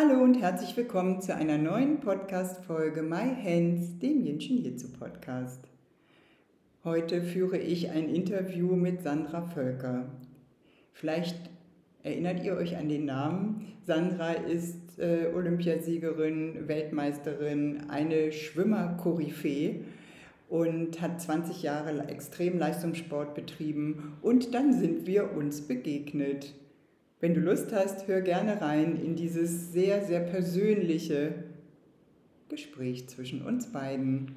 Hallo und herzlich willkommen zu einer neuen Podcast-Folge My Hands, dem Jinshin Jitsu Podcast. Heute führe ich ein Interview mit Sandra Völker. Vielleicht erinnert ihr euch an den Namen. Sandra ist äh, Olympiasiegerin, Weltmeisterin, eine Schwimmer-Koryphäe und hat 20 Jahre Extremleistungssport betrieben und dann sind wir uns begegnet. Wenn du Lust hast, hör gerne rein in dieses sehr, sehr persönliche Gespräch zwischen uns beiden.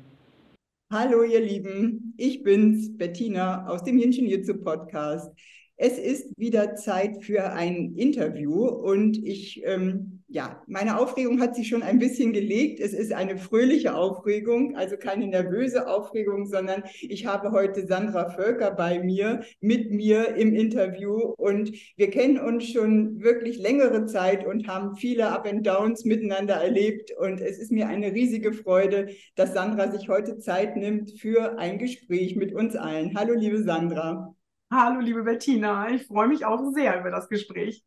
Hallo ihr Lieben, ich bin's, Bettina aus dem Jitsu Podcast. Es ist wieder Zeit für ein Interview und ich ähm, ja, meine Aufregung hat sich schon ein bisschen gelegt. Es ist eine fröhliche Aufregung, also keine nervöse Aufregung, sondern ich habe heute Sandra Völker bei mir, mit mir im Interview und wir kennen uns schon wirklich längere Zeit und haben viele Up and Downs miteinander erlebt und es ist mir eine riesige Freude, dass Sandra sich heute Zeit nimmt für ein Gespräch mit uns allen. Hallo, liebe Sandra. Hallo, liebe Bettina. Ich freue mich auch sehr über das Gespräch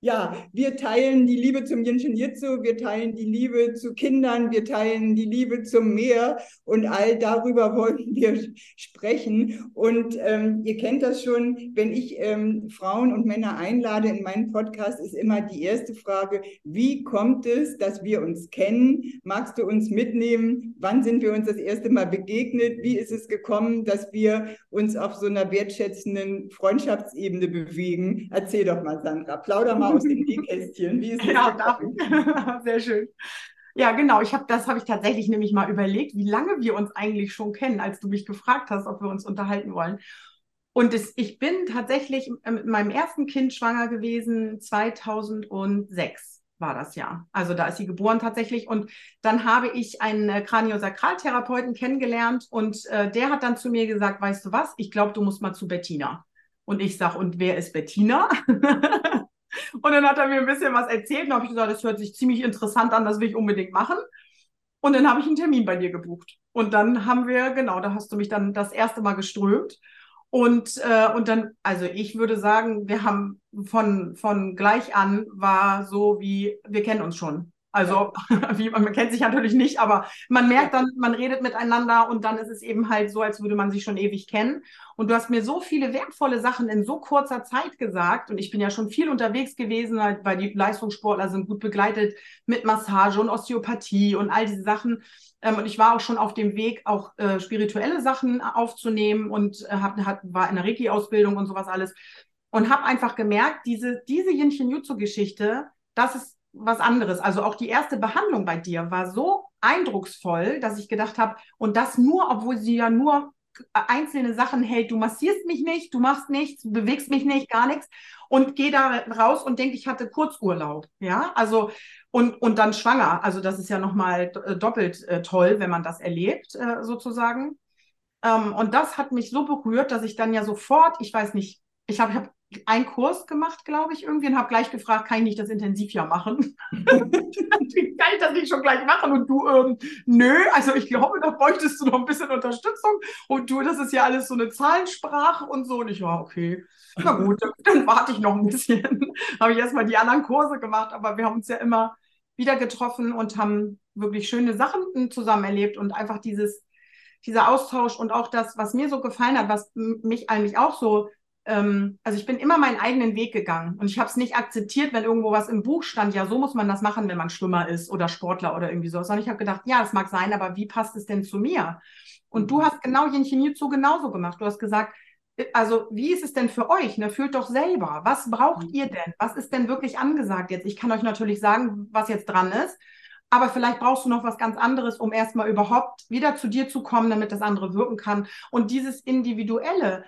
ja, wir teilen die Liebe zum Jinshin Jitsu, wir teilen die Liebe zu Kindern, wir teilen die Liebe zum Meer und all darüber wollen wir sprechen. Und ähm, ihr kennt das schon, wenn ich ähm, Frauen und Männer einlade in meinen Podcast, ist immer die erste Frage, wie kommt es, dass wir uns kennen? Magst du uns mitnehmen? Wann sind wir uns das erste Mal begegnet? Wie ist es gekommen, dass wir uns auf so einer wertschätzenden Freundschaftsebene bewegen? Erzähl doch mal, Sandra, plauder mal aus dem Nähkästchen. Wie ist das? Ja, darf ich. Sehr schön. Ja, genau. Ich habe das habe ich tatsächlich nämlich mal überlegt, wie lange wir uns eigentlich schon kennen, als du mich gefragt hast, ob wir uns unterhalten wollen. Und es, ich bin tatsächlich mit meinem ersten Kind schwanger gewesen 2006 war das ja. Also da ist sie geboren tatsächlich. Und dann habe ich einen äh, Kraniosakraltherapeuten kennengelernt und äh, der hat dann zu mir gesagt, weißt du was, ich glaube, du musst mal zu Bettina. Und ich sage, und wer ist Bettina? Und dann hat er mir ein bisschen was erzählt und habe ich gesagt, das hört sich ziemlich interessant an, das will ich unbedingt machen. Und dann habe ich einen Termin bei dir gebucht. Und dann haben wir, genau, da hast du mich dann das erste Mal geströmt. Und, äh, und dann, also ich würde sagen, wir haben von, von gleich an war so wie, wir kennen uns schon. Also, wie, man kennt sich natürlich nicht, aber man merkt dann, man redet miteinander und dann ist es eben halt so, als würde man sich schon ewig kennen. Und du hast mir so viele wertvolle Sachen in so kurzer Zeit gesagt und ich bin ja schon viel unterwegs gewesen, halt, weil die Leistungssportler sind gut begleitet mit Massage und Osteopathie und all diese Sachen. Ähm, und ich war auch schon auf dem Weg, auch äh, spirituelle Sachen aufzunehmen und äh, hab, hab, war in der Reiki-Ausbildung und sowas alles. Und habe einfach gemerkt, diese, diese Yin-Shin-Jutsu-Geschichte, das ist was anderes. Also auch die erste Behandlung bei dir war so eindrucksvoll, dass ich gedacht habe, und das nur, obwohl sie ja nur einzelne Sachen hält. Du massierst mich nicht, du machst nichts, du bewegst mich nicht, gar nichts und gehe da raus und denke, ich hatte Kurzurlaub. Ja, also und, und dann schwanger. Also das ist ja nochmal äh, doppelt äh, toll, wenn man das erlebt, äh, sozusagen. Ähm, und das hat mich so berührt, dass ich dann ja sofort, ich weiß nicht, ich habe hab einen Kurs gemacht, glaube ich, irgendwie und habe gleich gefragt, kann ich nicht das Intensivjahr machen? kann ich das nicht schon gleich machen? Und du, ähm, nö, also ich glaube, da bräuchtest du noch ein bisschen Unterstützung. Und du, das ist ja alles so eine Zahlensprache und so. Und ich war, okay, na gut, dann warte ich noch ein bisschen. habe ich erstmal die anderen Kurse gemacht, aber wir haben uns ja immer wieder getroffen und haben wirklich schöne Sachen zusammen erlebt und einfach dieses, dieser Austausch und auch das, was mir so gefallen hat, was mich eigentlich auch so ähm, also ich bin immer meinen eigenen Weg gegangen und ich habe es nicht akzeptiert, wenn irgendwo was im Buch stand, ja, so muss man das machen, wenn man Schwimmer ist oder Sportler oder irgendwie so. Sondern ich habe gedacht, ja, das mag sein, aber wie passt es denn zu mir? Und du mhm. hast genau Yin Jitsu genauso gemacht. Du hast gesagt, äh, also wie ist es denn für euch? Ne? Fühlt doch selber. Was braucht mhm. ihr denn? Was ist denn wirklich angesagt jetzt? Ich kann euch natürlich sagen, was jetzt dran ist. Aber vielleicht brauchst du noch was ganz anderes, um erstmal überhaupt wieder zu dir zu kommen, damit das andere wirken kann. Und dieses Individuelle,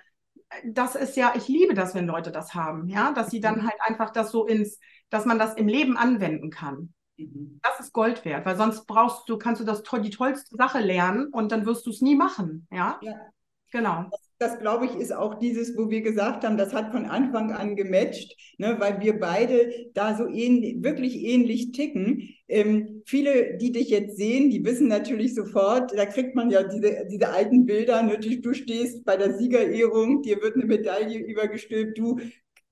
das ist ja, ich liebe das, wenn Leute das haben, ja, dass sie dann mhm. halt einfach das so ins, dass man das im Leben anwenden kann. Mhm. Das ist Gold wert, weil sonst brauchst du, kannst du das die tollste Sache lernen und dann wirst du es nie machen. Ja. ja. Genau. Das, das glaube ich, ist auch dieses, wo wir gesagt haben, das hat von Anfang an gematcht, ne, weil wir beide da so ähnlich, wirklich ähnlich ticken. Ähm, viele, die dich jetzt sehen, die wissen natürlich sofort, da kriegt man ja diese, diese alten Bilder, ne, du stehst bei der Siegerehrung, dir wird eine Medaille übergestülpt, du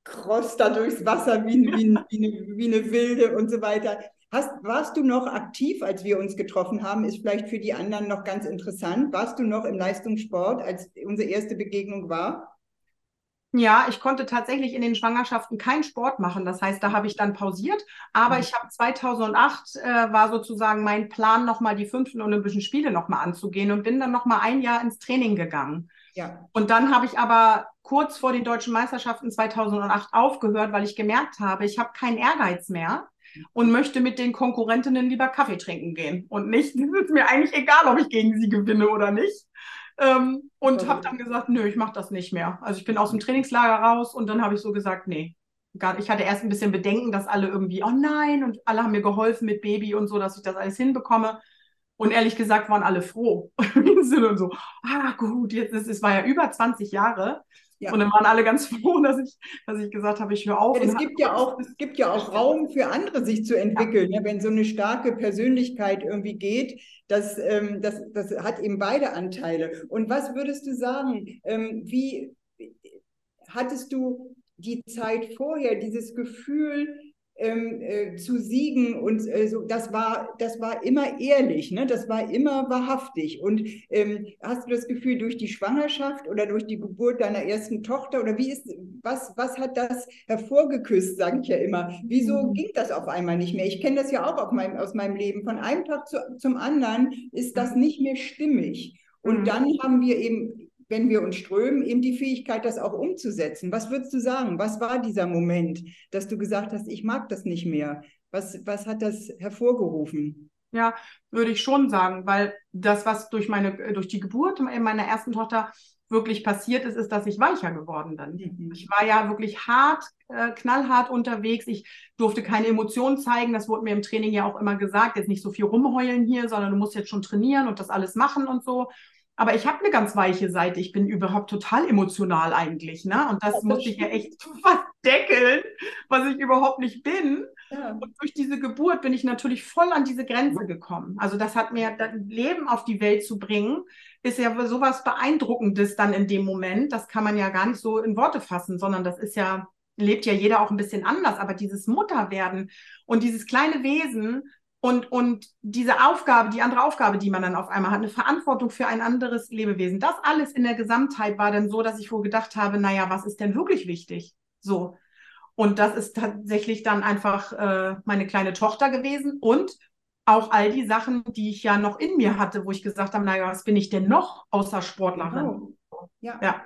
crossst da durchs Wasser wie, wie, wie, eine, wie eine Wilde und so weiter. Hast, warst du noch aktiv, als wir uns getroffen haben? Ist vielleicht für die anderen noch ganz interessant. Warst du noch im Leistungssport, als unsere erste Begegnung war? Ja, ich konnte tatsächlich in den Schwangerschaften keinen Sport machen. Das heißt, da habe ich dann pausiert. Aber mhm. ich habe 2008 äh, war sozusagen mein Plan, nochmal die fünften Olympischen Spiele nochmal anzugehen und bin dann nochmal ein Jahr ins Training gegangen. Ja. Und dann habe ich aber kurz vor den deutschen Meisterschaften 2008 aufgehört, weil ich gemerkt habe, ich habe keinen Ehrgeiz mehr und möchte mit den Konkurrentinnen lieber Kaffee trinken gehen. Und nicht, es ist mir eigentlich egal, ob ich gegen sie gewinne oder nicht. Ähm, und habe dann gesagt, nö, ich mache das nicht mehr. Also ich bin aus dem Trainingslager raus und dann habe ich so gesagt, nee. Gar, ich hatte erst ein bisschen Bedenken, dass alle irgendwie, oh nein, und alle haben mir geholfen mit Baby und so, dass ich das alles hinbekomme. Und ehrlich gesagt waren alle froh. und so, ah gut, jetzt ist es war ja über 20 Jahre. Ja. Und dann waren alle ganz froh, dass ich, dass ich gesagt habe, ich höre auf. Ja, es, gibt ja auch, es gibt ja auch Raum für andere, sich zu entwickeln. Ja. wenn so eine starke Persönlichkeit irgendwie geht, das, ähm, das, das hat eben beide Anteile. Und was würdest du sagen, ähm, wie hattest du die Zeit vorher, dieses Gefühl, ähm, äh, zu siegen und äh, so, das war, das war immer ehrlich, ne? das war immer wahrhaftig. Und ähm, hast du das Gefühl, durch die Schwangerschaft oder durch die Geburt deiner ersten Tochter oder wie ist, was, was hat das hervorgeküsst, sage ich ja immer. Wieso mhm. ging das auf einmal nicht mehr? Ich kenne das ja auch meinem, aus meinem Leben. Von einem Tag zu, zum anderen ist das nicht mehr stimmig. Und mhm. dann haben wir eben wenn wir uns strömen, eben die Fähigkeit, das auch umzusetzen. Was würdest du sagen? Was war dieser Moment, dass du gesagt hast, ich mag das nicht mehr? Was, was hat das hervorgerufen? Ja, würde ich schon sagen, weil das, was durch meine, durch die Geburt meiner ersten Tochter wirklich passiert ist, ist, dass ich weicher geworden bin. Mhm. Ich war ja wirklich hart, äh, knallhart unterwegs. Ich durfte keine Emotionen zeigen. Das wurde mir im Training ja auch immer gesagt. Jetzt nicht so viel rumheulen hier, sondern du musst jetzt schon trainieren und das alles machen und so. Aber ich habe eine ganz weiche Seite. Ich bin überhaupt total emotional eigentlich. Ne? Und das, das musste ich ja echt verdeckeln, was ich überhaupt nicht bin. Ja. Und durch diese Geburt bin ich natürlich voll an diese Grenze gekommen. Also das hat mir das Leben auf die Welt zu bringen, ist ja sowas Beeindruckendes dann in dem Moment. Das kann man ja gar nicht so in Worte fassen, sondern das ist ja, lebt ja jeder auch ein bisschen anders. Aber dieses Mutterwerden und dieses kleine Wesen, und, und diese Aufgabe, die andere Aufgabe, die man dann auf einmal hat, eine Verantwortung für ein anderes Lebewesen, das alles in der Gesamtheit war dann so, dass ich wohl gedacht habe, naja, was ist denn wirklich wichtig? So. Und das ist tatsächlich dann einfach äh, meine kleine Tochter gewesen und auch all die Sachen, die ich ja noch in mir hatte, wo ich gesagt habe, naja, was bin ich denn noch außer Sportlerin? Oh. Ja. ja.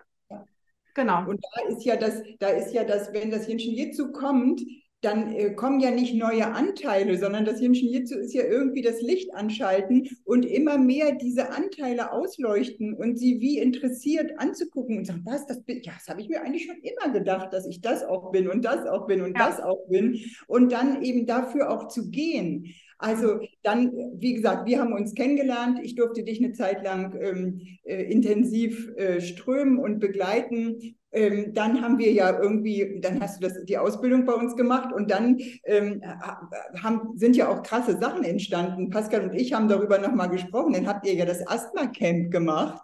Genau. Und da ist ja das, da ist ja das, wenn das Hähnchen hierzu kommt, dann äh, kommen ja nicht neue Anteile, sondern das Yin Jitsu ist ja irgendwie das Licht anschalten und immer mehr diese Anteile ausleuchten und sie wie interessiert anzugucken und sagen, was, das bin, ja, das habe ich mir eigentlich schon immer gedacht, dass ich das auch bin und das auch bin und ja. das auch bin und dann eben dafür auch zu gehen. Also dann, wie gesagt, wir haben uns kennengelernt. Ich durfte dich eine Zeit lang ähm, äh, intensiv äh, strömen und begleiten. Ähm, dann haben wir ja irgendwie, dann hast du das, die Ausbildung bei uns gemacht und dann ähm, haben, sind ja auch krasse Sachen entstanden. Pascal und ich haben darüber nochmal gesprochen. Dann habt ihr ja das Asthma-Camp gemacht.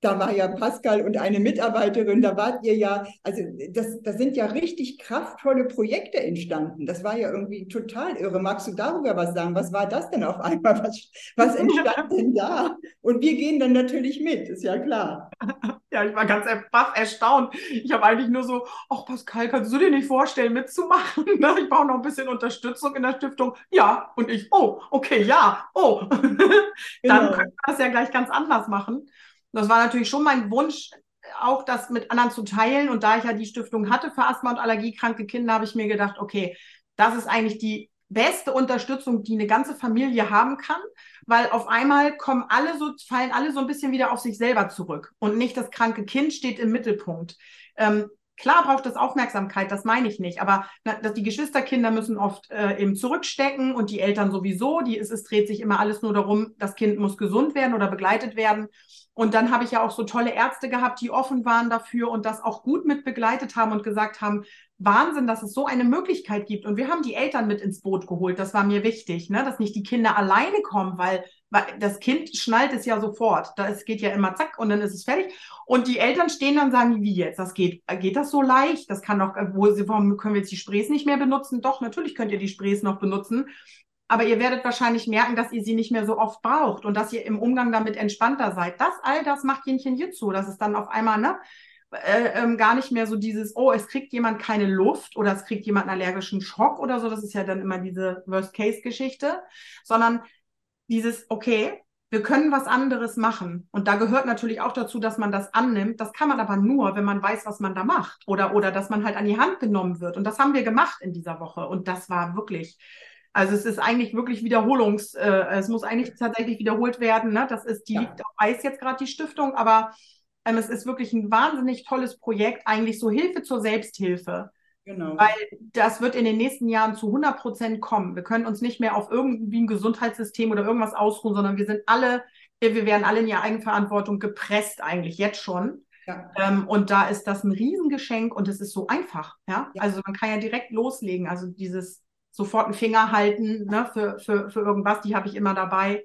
Da war ja Pascal und eine Mitarbeiterin, da wart ihr ja, also das, das sind ja richtig kraftvolle Projekte entstanden. Das war ja irgendwie total irre. Magst du darüber was sagen? Was war das denn auf einmal? Was, was entstand denn da? Und wir gehen dann natürlich mit, ist ja klar. Ja, ich war ganz baff erstaunt. Ich habe eigentlich nur so, ach Pascal, kannst du dir nicht vorstellen, mitzumachen? Ich brauche noch ein bisschen Unterstützung in der Stiftung. Ja, und ich, oh, okay, ja, oh. Dann genau. können wir das ja gleich ganz anders machen. Das war natürlich schon mein Wunsch, auch das mit anderen zu teilen. Und da ich ja die Stiftung hatte für Asthma- und Allergiekranke Kinder, habe ich mir gedacht, okay, das ist eigentlich die beste Unterstützung, die eine ganze Familie haben kann, weil auf einmal kommen alle so, fallen alle so ein bisschen wieder auf sich selber zurück und nicht das kranke Kind steht im Mittelpunkt. Ähm, Klar braucht es Aufmerksamkeit, das meine ich nicht. Aber na, dass die Geschwisterkinder müssen oft äh, eben zurückstecken und die Eltern sowieso. Die, es, es dreht sich immer alles nur darum, das Kind muss gesund werden oder begleitet werden. Und dann habe ich ja auch so tolle Ärzte gehabt, die offen waren dafür und das auch gut mit begleitet haben und gesagt haben, Wahnsinn, dass es so eine Möglichkeit gibt. Und wir haben die Eltern mit ins Boot geholt. Das war mir wichtig, ne? dass nicht die Kinder alleine kommen, weil, weil das Kind schnallt es ja sofort. Das geht ja immer zack und dann ist es fertig. Und die Eltern stehen dann und sagen, wie jetzt? Das geht, geht das so leicht? Das kann doch, wo, warum können wir jetzt die Sprays nicht mehr benutzen? Doch, natürlich könnt ihr die Sprays noch benutzen. Aber ihr werdet wahrscheinlich merken, dass ihr sie nicht mehr so oft braucht und dass ihr im Umgang damit entspannter seid. Das, all das macht Jenchen Jitsu. Das ist dann auf einmal, ne? Äh, ähm, gar nicht mehr so dieses, oh, es kriegt jemand keine Luft oder es kriegt jemand einen allergischen Schock oder so. Das ist ja dann immer diese Worst-Case-Geschichte, sondern dieses, okay, wir können was anderes machen. Und da gehört natürlich auch dazu, dass man das annimmt. Das kann man aber nur, wenn man weiß, was man da macht oder, oder dass man halt an die Hand genommen wird. Und das haben wir gemacht in dieser Woche. Und das war wirklich, also es ist eigentlich wirklich Wiederholungs, äh, es muss eigentlich tatsächlich wiederholt werden. Ne? Das ist, die ja. liegt auf Eis jetzt gerade die Stiftung, aber ähm, es ist wirklich ein wahnsinnig tolles Projekt, eigentlich so Hilfe zur Selbsthilfe. Genau. Weil das wird in den nächsten Jahren zu 100 Prozent kommen. Wir können uns nicht mehr auf irgendwie ein Gesundheitssystem oder irgendwas ausruhen, sondern wir sind alle, wir werden alle in die Eigenverantwortung gepresst, eigentlich jetzt schon. Ja. Ähm, und da ist das ein Riesengeschenk und es ist so einfach. Ja? ja? Also man kann ja direkt loslegen. Also dieses sofort einen Finger halten ne, für, für, für irgendwas, die habe ich immer dabei.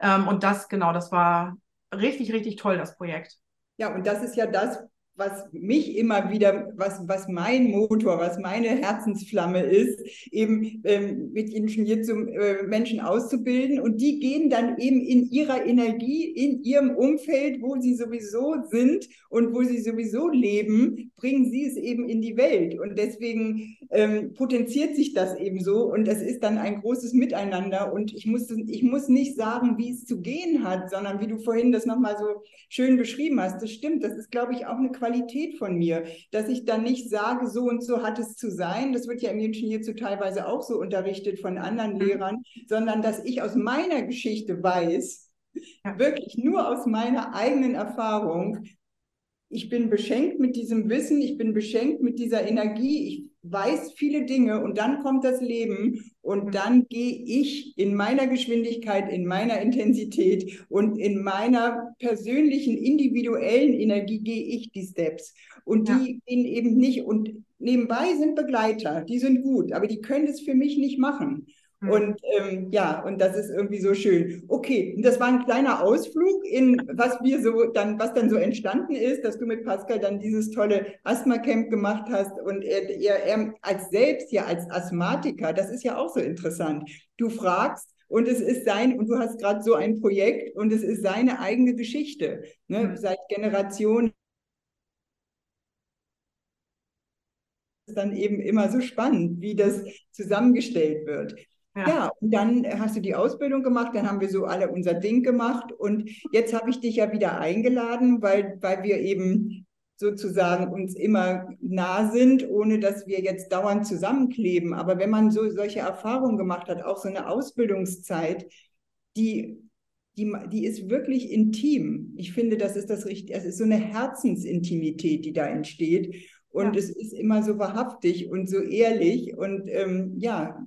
Ähm, und das, genau, das war richtig, richtig toll, das Projekt. Ja, und das ist ja das, was mich immer wieder, was, was mein Motor, was meine Herzensflamme ist, eben ähm, mit Ingenieur zum äh, Menschen auszubilden. Und die gehen dann eben in ihrer Energie, in ihrem Umfeld, wo sie sowieso sind und wo sie sowieso leben, bringen sie es eben in die Welt. Und deswegen ähm, potenziert sich das eben so. Und das ist dann ein großes Miteinander. Und ich muss, ich muss nicht sagen, wie es zu gehen hat, sondern wie du vorhin das nochmal so schön beschrieben hast. Das stimmt. Das ist, glaube ich, auch eine Qualität von mir, dass ich dann nicht sage, so und so hat es zu sein. Das wird ja im Ingenieurzu teilweise auch so unterrichtet von anderen mhm. Lehrern, sondern dass ich aus meiner Geschichte weiß, ja. wirklich nur aus meiner eigenen Erfahrung, ich bin beschenkt mit diesem Wissen, ich bin beschenkt mit dieser Energie, ich weiß viele Dinge und dann kommt das Leben und mhm. dann gehe ich in meiner Geschwindigkeit, in meiner Intensität und in meiner persönlichen, individuellen Energie gehe ich die Steps. Und ja. die gehen eben nicht und nebenbei sind Begleiter, die sind gut, aber die können es für mich nicht machen. Hm. Und ähm, ja, und das ist irgendwie so schön. Okay, das war ein kleiner Ausflug in was wir so dann, was dann so entstanden ist, dass du mit Pascal dann dieses tolle Asthma-Camp gemacht hast und er, er, er als selbst ja als Asthmatiker, das ist ja auch so interessant. Du fragst und es ist sein, und du hast gerade so ein Projekt und es ist seine eigene Geschichte, ne, mhm. seit Generationen. ist dann eben immer so spannend, wie das zusammengestellt wird. Ja. ja. und dann hast du die Ausbildung gemacht, dann haben wir so alle unser Ding gemacht und jetzt habe ich dich ja wieder eingeladen, weil, weil wir eben sozusagen uns immer nah sind, ohne dass wir jetzt dauernd zusammenkleben. Aber wenn man so solche Erfahrungen gemacht hat, auch so eine Ausbildungszeit, die, die, die ist wirklich intim. Ich finde, das ist das richtig, es ist so eine Herzensintimität, die da entsteht. Und ja. es ist immer so wahrhaftig und so ehrlich. Und ähm, ja,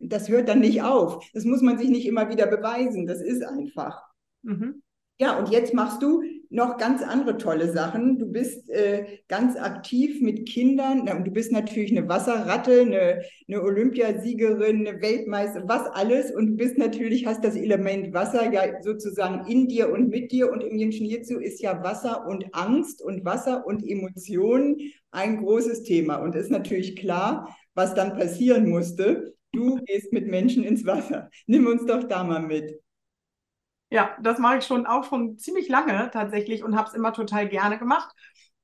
das hört dann nicht auf. Das muss man sich nicht immer wieder beweisen. Das ist einfach. Mhm. Ja, und jetzt machst du noch ganz andere tolle Sachen. Du bist äh, ganz aktiv mit Kindern. Du bist natürlich eine Wasserratte, eine, eine Olympiasiegerin, eine Weltmeister, was alles. Und du bist natürlich, hast das Element Wasser ja sozusagen in dir und mit dir. Und im Jenschen hierzu ist ja Wasser und Angst und Wasser und Emotionen ein großes Thema. Und ist natürlich klar, was dann passieren musste. Du gehst mit Menschen ins Wasser. Nimm uns doch da mal mit. Ja, das mache ich schon auch schon ziemlich lange tatsächlich und habe es immer total gerne gemacht.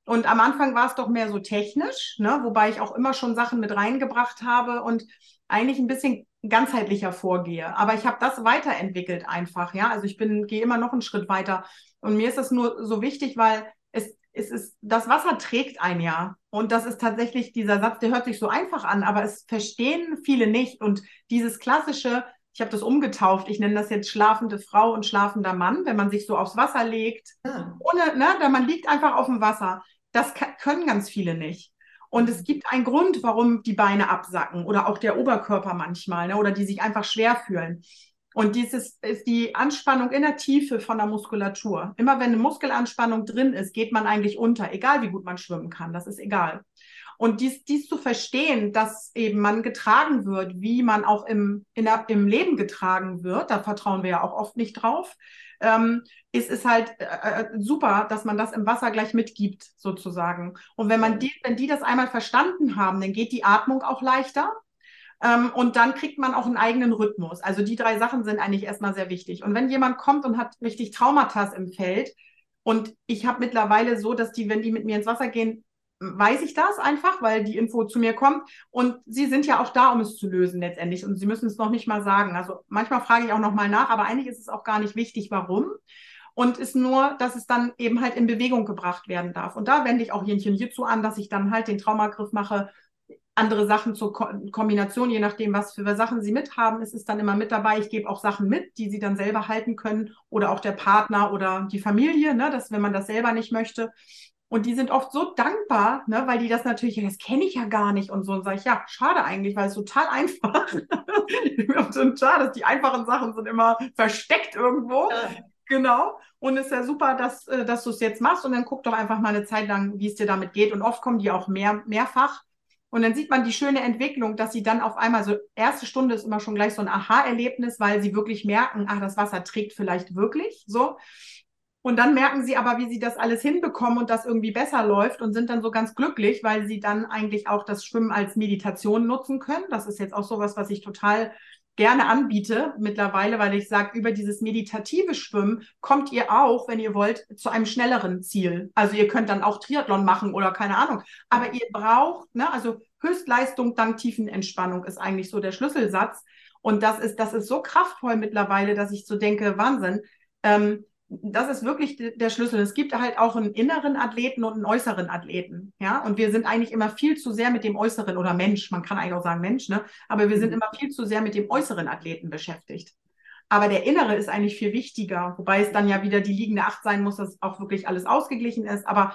Und am Anfang war es doch mehr so technisch, ne? wobei ich auch immer schon Sachen mit reingebracht habe und eigentlich ein bisschen ganzheitlicher vorgehe. Aber ich habe das weiterentwickelt einfach, ja. Also ich bin, gehe immer noch einen Schritt weiter. Und mir ist das nur so wichtig, weil es, es ist, das Wasser trägt ein Jahr. Und das ist tatsächlich dieser Satz, der hört sich so einfach an, aber es verstehen viele nicht. Und dieses klassische, ich habe das umgetauft, ich nenne das jetzt schlafende Frau und schlafender Mann, wenn man sich so aufs Wasser legt, ja. ohne, ne, man liegt einfach auf dem Wasser. das können ganz viele nicht. Und es gibt einen Grund, warum die Beine absacken oder auch der Oberkörper manchmal ne, oder die sich einfach schwer fühlen. Und dieses ist die Anspannung in der Tiefe von der Muskulatur. Immer wenn eine Muskelanspannung drin ist, geht man eigentlich unter, egal wie gut man schwimmen kann. Das ist egal. Und dies, dies zu verstehen, dass eben man getragen wird, wie man auch im, in im Leben getragen wird, da vertrauen wir ja auch oft nicht drauf, ähm, ist es halt äh, äh, super, dass man das im Wasser gleich mitgibt, sozusagen. Und wenn man die, wenn die das einmal verstanden haben, dann geht die Atmung auch leichter. Ähm, und dann kriegt man auch einen eigenen Rhythmus. Also die drei Sachen sind eigentlich erstmal sehr wichtig. Und wenn jemand kommt und hat richtig Traumata im Feld, und ich habe mittlerweile so, dass die, wenn die mit mir ins Wasser gehen, weiß ich das einfach, weil die Info zu mir kommt. Und sie sind ja auch da, um es zu lösen letztendlich. Und sie müssen es noch nicht mal sagen. Also manchmal frage ich auch noch mal nach, aber eigentlich ist es auch gar nicht wichtig, warum. Und ist nur, dass es dann eben halt in Bewegung gebracht werden darf. Und da wende ich auch Jenchen hierzu an, dass ich dann halt den Traumagriff mache, andere Sachen zur Ko Kombination, je nachdem, was für Sachen sie mithaben, ist es dann immer mit dabei. Ich gebe auch Sachen mit, die sie dann selber halten können oder auch der Partner oder die Familie, ne, dass wenn man das selber nicht möchte, und die sind oft so dankbar, ne, weil die das natürlich, das kenne ich ja gar nicht und so. Und sage ich, ja, schade eigentlich, weil es total einfach. und schade, die einfachen Sachen sind immer versteckt irgendwo. Ja. Genau. Und es ist ja super, dass, äh, dass du es jetzt machst. Und dann guck doch einfach mal eine Zeit lang, wie es dir damit geht. Und oft kommen die auch mehr, mehrfach. Und dann sieht man die schöne Entwicklung, dass sie dann auf einmal so, erste Stunde ist immer schon gleich so ein Aha-Erlebnis, weil sie wirklich merken, ach, das Wasser trägt vielleicht wirklich so. Und dann merken sie aber, wie sie das alles hinbekommen und das irgendwie besser läuft und sind dann so ganz glücklich, weil sie dann eigentlich auch das Schwimmen als Meditation nutzen können. Das ist jetzt auch sowas, was ich total gerne anbiete mittlerweile, weil ich sage, über dieses meditative Schwimmen kommt ihr auch, wenn ihr wollt, zu einem schnelleren Ziel. Also ihr könnt dann auch Triathlon machen oder keine Ahnung. Aber ihr braucht, ne, also Höchstleistung dank Tiefenentspannung ist eigentlich so der Schlüsselsatz. Und das ist, das ist so kraftvoll mittlerweile, dass ich so denke, Wahnsinn. Ähm, das ist wirklich der Schlüssel. Es gibt halt auch einen inneren Athleten und einen äußeren Athleten. Ja, und wir sind eigentlich immer viel zu sehr mit dem äußeren oder Mensch, man kann eigentlich auch sagen Mensch, ne? Aber wir sind mhm. immer viel zu sehr mit dem äußeren Athleten beschäftigt. Aber der innere ist eigentlich viel wichtiger, wobei es dann ja wieder die liegende Acht sein muss, dass auch wirklich alles ausgeglichen ist. Aber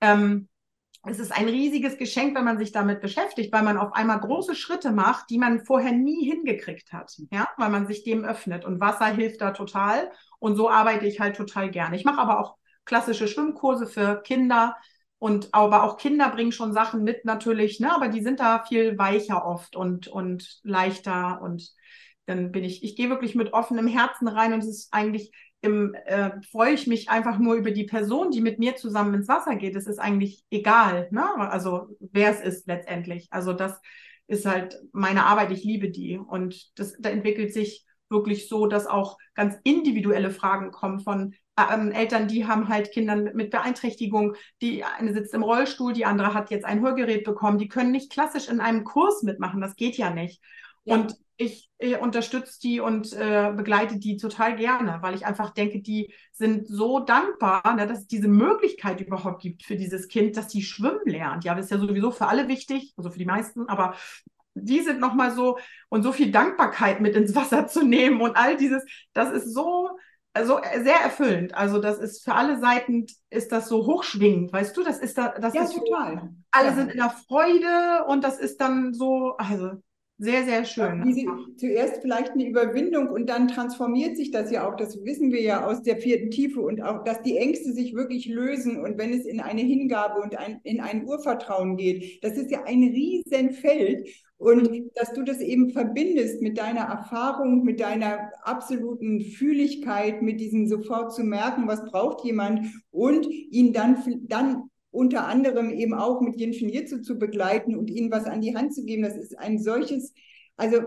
ähm, es ist ein riesiges Geschenk, wenn man sich damit beschäftigt, weil man auf einmal große Schritte macht, die man vorher nie hingekriegt hat, ja, weil man sich dem öffnet. Und Wasser hilft da total. Und so arbeite ich halt total gerne. Ich mache aber auch klassische Schwimmkurse für Kinder. Und aber auch Kinder bringen schon Sachen mit natürlich, ne? Aber die sind da viel weicher oft und, und leichter. Und dann bin ich, ich gehe wirklich mit offenem Herzen rein und es ist eigentlich im, äh, freue ich mich einfach nur über die Person, die mit mir zusammen ins Wasser geht. Es ist eigentlich egal, ne? Also wer es ist letztendlich. Also das ist halt meine Arbeit, ich liebe die. Und das, da entwickelt sich wirklich so, dass auch ganz individuelle Fragen kommen von ähm, Eltern, die haben halt Kinder mit, mit, Beeinträchtigung. Die eine sitzt im Rollstuhl, die andere hat jetzt ein Hörgerät bekommen. Die können nicht klassisch in einem Kurs mitmachen. Das geht ja nicht. Ja. Und ich äh, unterstütze die und äh, begleite die total gerne, weil ich einfach denke, die sind so dankbar, ne, dass es diese Möglichkeit überhaupt gibt für dieses Kind, dass sie schwimmen lernt. Ja, das ist ja sowieso für alle wichtig, also für die meisten, aber die sind nochmal so und so viel Dankbarkeit mit ins Wasser zu nehmen und all dieses, das ist so, also sehr erfüllend. Also das ist für alle Seiten ist das so hochschwingend, weißt du? Das ist da, das ja, ist total. Alle ja. sind in der Freude und das ist dann so, also sehr, sehr schön. Diese, zuerst vielleicht eine Überwindung und dann transformiert sich das ja auch, das wissen wir ja aus der vierten Tiefe und auch, dass die Ängste sich wirklich lösen. Und wenn es in eine Hingabe und ein, in ein Urvertrauen geht, das ist ja ein Riesenfeld. Und dass du das eben verbindest mit deiner Erfahrung, mit deiner absoluten Fühligkeit, mit diesem sofort zu merken, was braucht jemand und ihn dann, dann unter anderem eben auch mit Jenschen zu begleiten und ihnen was an die Hand zu geben. Das ist ein solches, also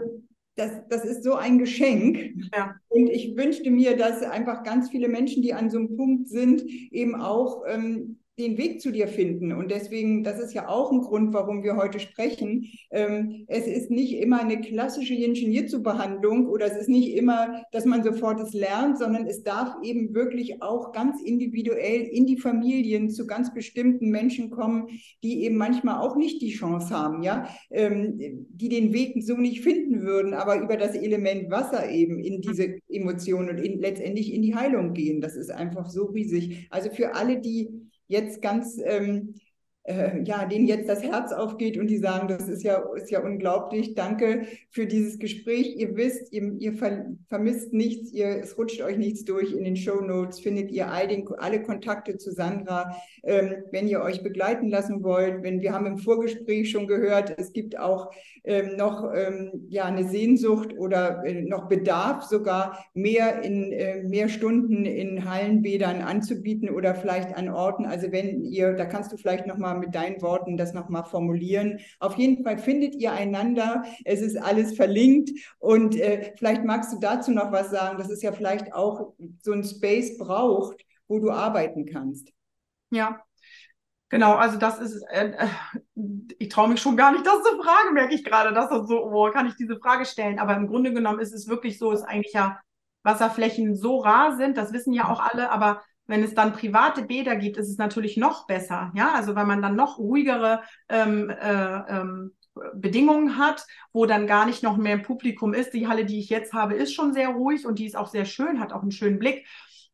das, das ist so ein Geschenk. Ja. Und ich wünschte mir, dass einfach ganz viele Menschen, die an so einem Punkt sind, eben auch ähm, den Weg zu dir finden. Und deswegen, das ist ja auch ein Grund, warum wir heute sprechen. Ähm, es ist nicht immer eine klassische Yin-Shin-Jitsu-Behandlung oder es ist nicht immer, dass man sofort es lernt, sondern es darf eben wirklich auch ganz individuell in die Familien zu ganz bestimmten Menschen kommen, die eben manchmal auch nicht die Chance haben, ja, ähm, die den Weg so nicht finden würden, aber über das Element Wasser eben in diese Emotionen und in, letztendlich in die Heilung gehen. Das ist einfach so riesig. Also für alle, die jetzt ganz ähm, äh, ja, denen jetzt das Herz aufgeht und die sagen, das ist ja, ist ja unglaublich. Danke für dieses Gespräch. Ihr wisst, ihr, ihr ver vermisst nichts, ihr, es rutscht euch nichts durch. In den Show Notes findet ihr all den, alle Kontakte zu Sandra, ähm, wenn ihr euch begleiten lassen wollt. Wenn wir haben im Vorgespräch schon gehört, es gibt auch ähm, noch ähm, ja, eine Sehnsucht oder äh, noch Bedarf sogar mehr in äh, mehr Stunden in Hallenbädern anzubieten oder vielleicht an Orten. Also wenn ihr, da kannst du vielleicht noch mal mit deinen Worten das nochmal formulieren. Auf jeden Fall findet ihr einander. Es ist alles verlinkt. Und äh, vielleicht magst du dazu noch was sagen, dass es ja vielleicht auch so ein Space braucht, wo du arbeiten kannst. Ja, Genau, also das ist, äh, äh ich traue mich schon gar nicht, das zu fragen, merke ich gerade, dass das so, wo kann ich diese Frage stellen? Aber im Grunde genommen ist es wirklich so, ist eigentlich ja Wasserflächen so rar sind, das wissen ja auch alle, aber wenn es dann private Bäder gibt, ist es natürlich noch besser, ja, also weil man dann noch ruhigere ähm, äh, ähm, Bedingungen hat, wo dann gar nicht noch mehr Publikum ist. Die Halle, die ich jetzt habe, ist schon sehr ruhig und die ist auch sehr schön, hat auch einen schönen Blick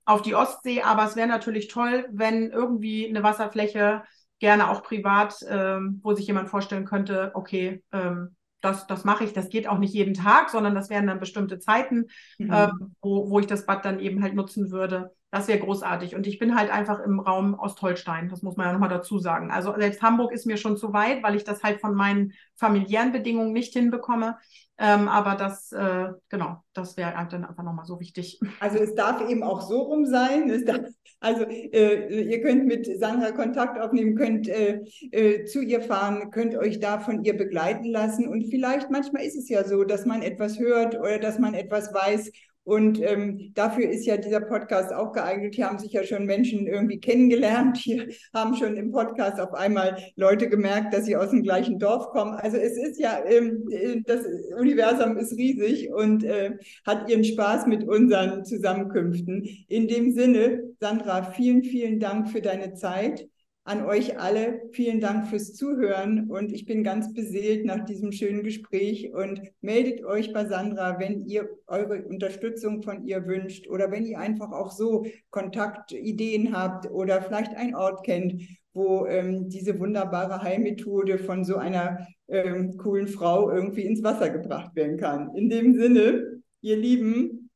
auf die Ostsee. Aber es wäre natürlich toll, wenn irgendwie eine Wasserfläche, gerne auch privat, ähm, wo sich jemand vorstellen könnte, okay, ähm, das, das mache ich. Das geht auch nicht jeden Tag, sondern das wären dann bestimmte Zeiten, mhm. ähm, wo, wo ich das Bad dann eben halt nutzen würde. Das wäre großartig. Und ich bin halt einfach im Raum Ostholstein. Das muss man ja nochmal dazu sagen. Also selbst Hamburg ist mir schon zu weit, weil ich das halt von meinen familiären Bedingungen nicht hinbekomme. Ähm, aber das, äh, genau, das wäre halt dann einfach nochmal so wichtig. Also es darf eben auch so rum sein. Darf, also äh, ihr könnt mit Sandra Kontakt aufnehmen, könnt äh, äh, zu ihr fahren, könnt euch da von ihr begleiten lassen. Und vielleicht manchmal ist es ja so, dass man etwas hört oder dass man etwas weiß und ähm, dafür ist ja dieser Podcast auch geeignet. Hier haben sich ja schon Menschen irgendwie kennengelernt. Hier haben schon im Podcast auf einmal Leute gemerkt, dass sie aus dem gleichen Dorf kommen. Also es ist ja, ähm, äh, das Universum ist riesig und äh, hat ihren Spaß mit unseren Zusammenkünften. In dem Sinne, Sandra, vielen, vielen Dank für deine Zeit an euch alle vielen Dank fürs Zuhören und ich bin ganz beseelt nach diesem schönen Gespräch und meldet euch bei Sandra, wenn ihr eure Unterstützung von ihr wünscht oder wenn ihr einfach auch so Kontaktideen habt oder vielleicht einen Ort kennt, wo ähm, diese wunderbare Heilmethode von so einer ähm, coolen Frau irgendwie ins Wasser gebracht werden kann. In dem Sinne, ihr Lieben,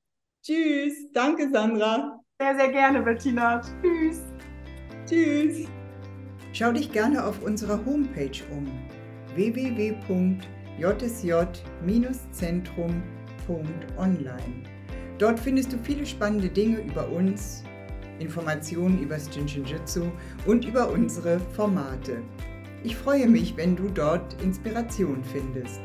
tschüss, danke Sandra. Sehr, sehr gerne, Bettina. Tschüss. Tschüss. Schau dich gerne auf unserer Homepage um www.jsj-zentrum.online. Dort findest du viele spannende Dinge über uns, Informationen über das Jinshinjutsu und über unsere Formate. Ich freue mich, wenn du dort Inspiration findest.